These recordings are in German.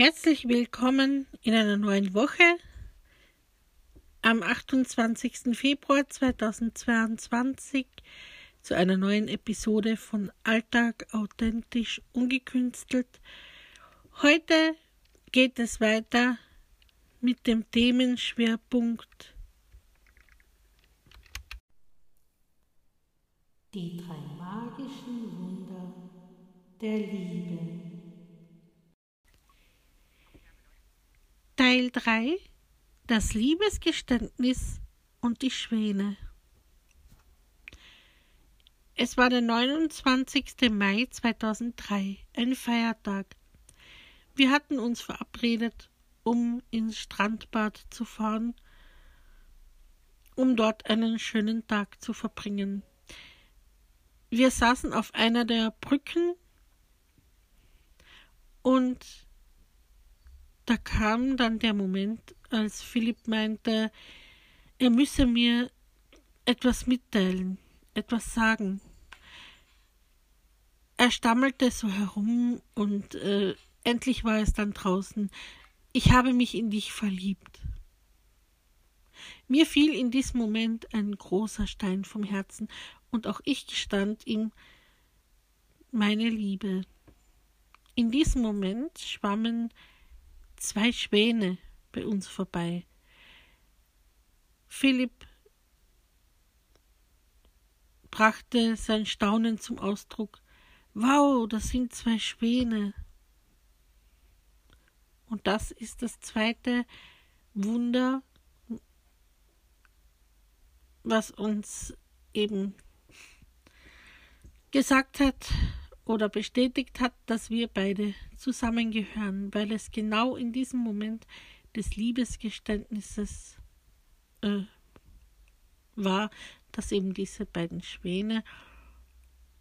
Herzlich willkommen in einer neuen Woche am 28. Februar 2022 zu einer neuen Episode von Alltag authentisch ungekünstelt. Heute geht es weiter mit dem Themenschwerpunkt Die drei magischen Wunder der Liebe. Teil 3 Das Liebesgeständnis und die Schwäne. Es war der 29. Mai 2003, ein Feiertag. Wir hatten uns verabredet, um ins Strandbad zu fahren, um dort einen schönen Tag zu verbringen. Wir saßen auf einer der Brücken und da kam dann der Moment, als Philipp meinte, er müsse mir etwas mitteilen, etwas sagen. Er stammelte so herum und äh, endlich war es dann draußen. Ich habe mich in dich verliebt. Mir fiel in diesem Moment ein großer Stein vom Herzen, und auch ich gestand ihm meine Liebe. In diesem Moment schwammen zwei Schwäne bei uns vorbei. Philipp brachte sein Staunen zum Ausdruck. Wow, das sind zwei Schwäne. Und das ist das zweite Wunder, was uns eben gesagt hat, oder bestätigt hat, dass wir beide zusammengehören, weil es genau in diesem Moment des Liebesgeständnisses äh, war, dass eben diese beiden Schwäne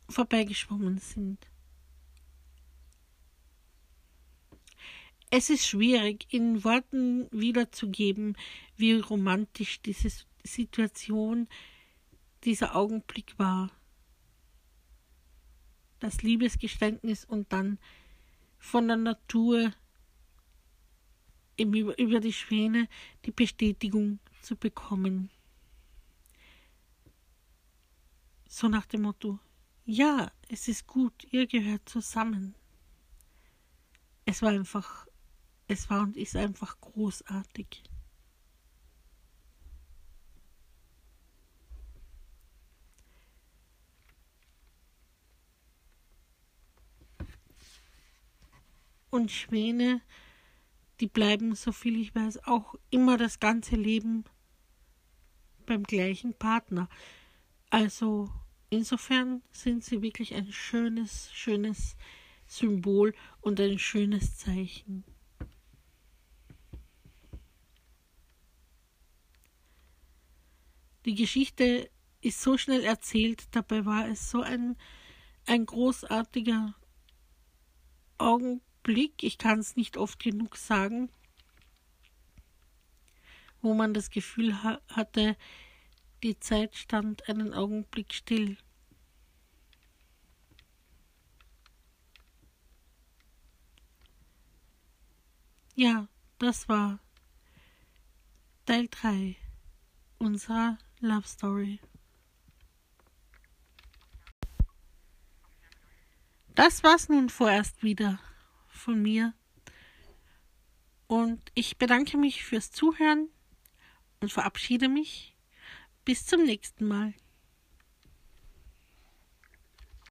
vorbeigeschwommen sind. Es ist schwierig, in Worten wiederzugeben, wie romantisch diese Situation, dieser Augenblick war das Liebesgeständnis und dann von der Natur über, die Schwäne die Bestätigung zu bekommen. So nach dem Motto, ja, es ist gut, ihr gehört zusammen. Es war einfach, es war und ist einfach großartig. Und Schwäne, die bleiben, so viel ich weiß, auch immer das ganze Leben beim gleichen Partner. Also insofern sind sie wirklich ein schönes, schönes Symbol und ein schönes Zeichen. Die Geschichte ist so schnell erzählt, dabei war es so ein, ein großartiger Augenblick Blick, ich kann es nicht oft genug sagen, wo man das Gefühl ha hatte, die Zeit stand einen Augenblick still. Ja, das war Teil 3 unserer Love Story. Das war's nun vorerst wieder von mir. Und ich bedanke mich fürs Zuhören und verabschiede mich. Bis zum nächsten Mal.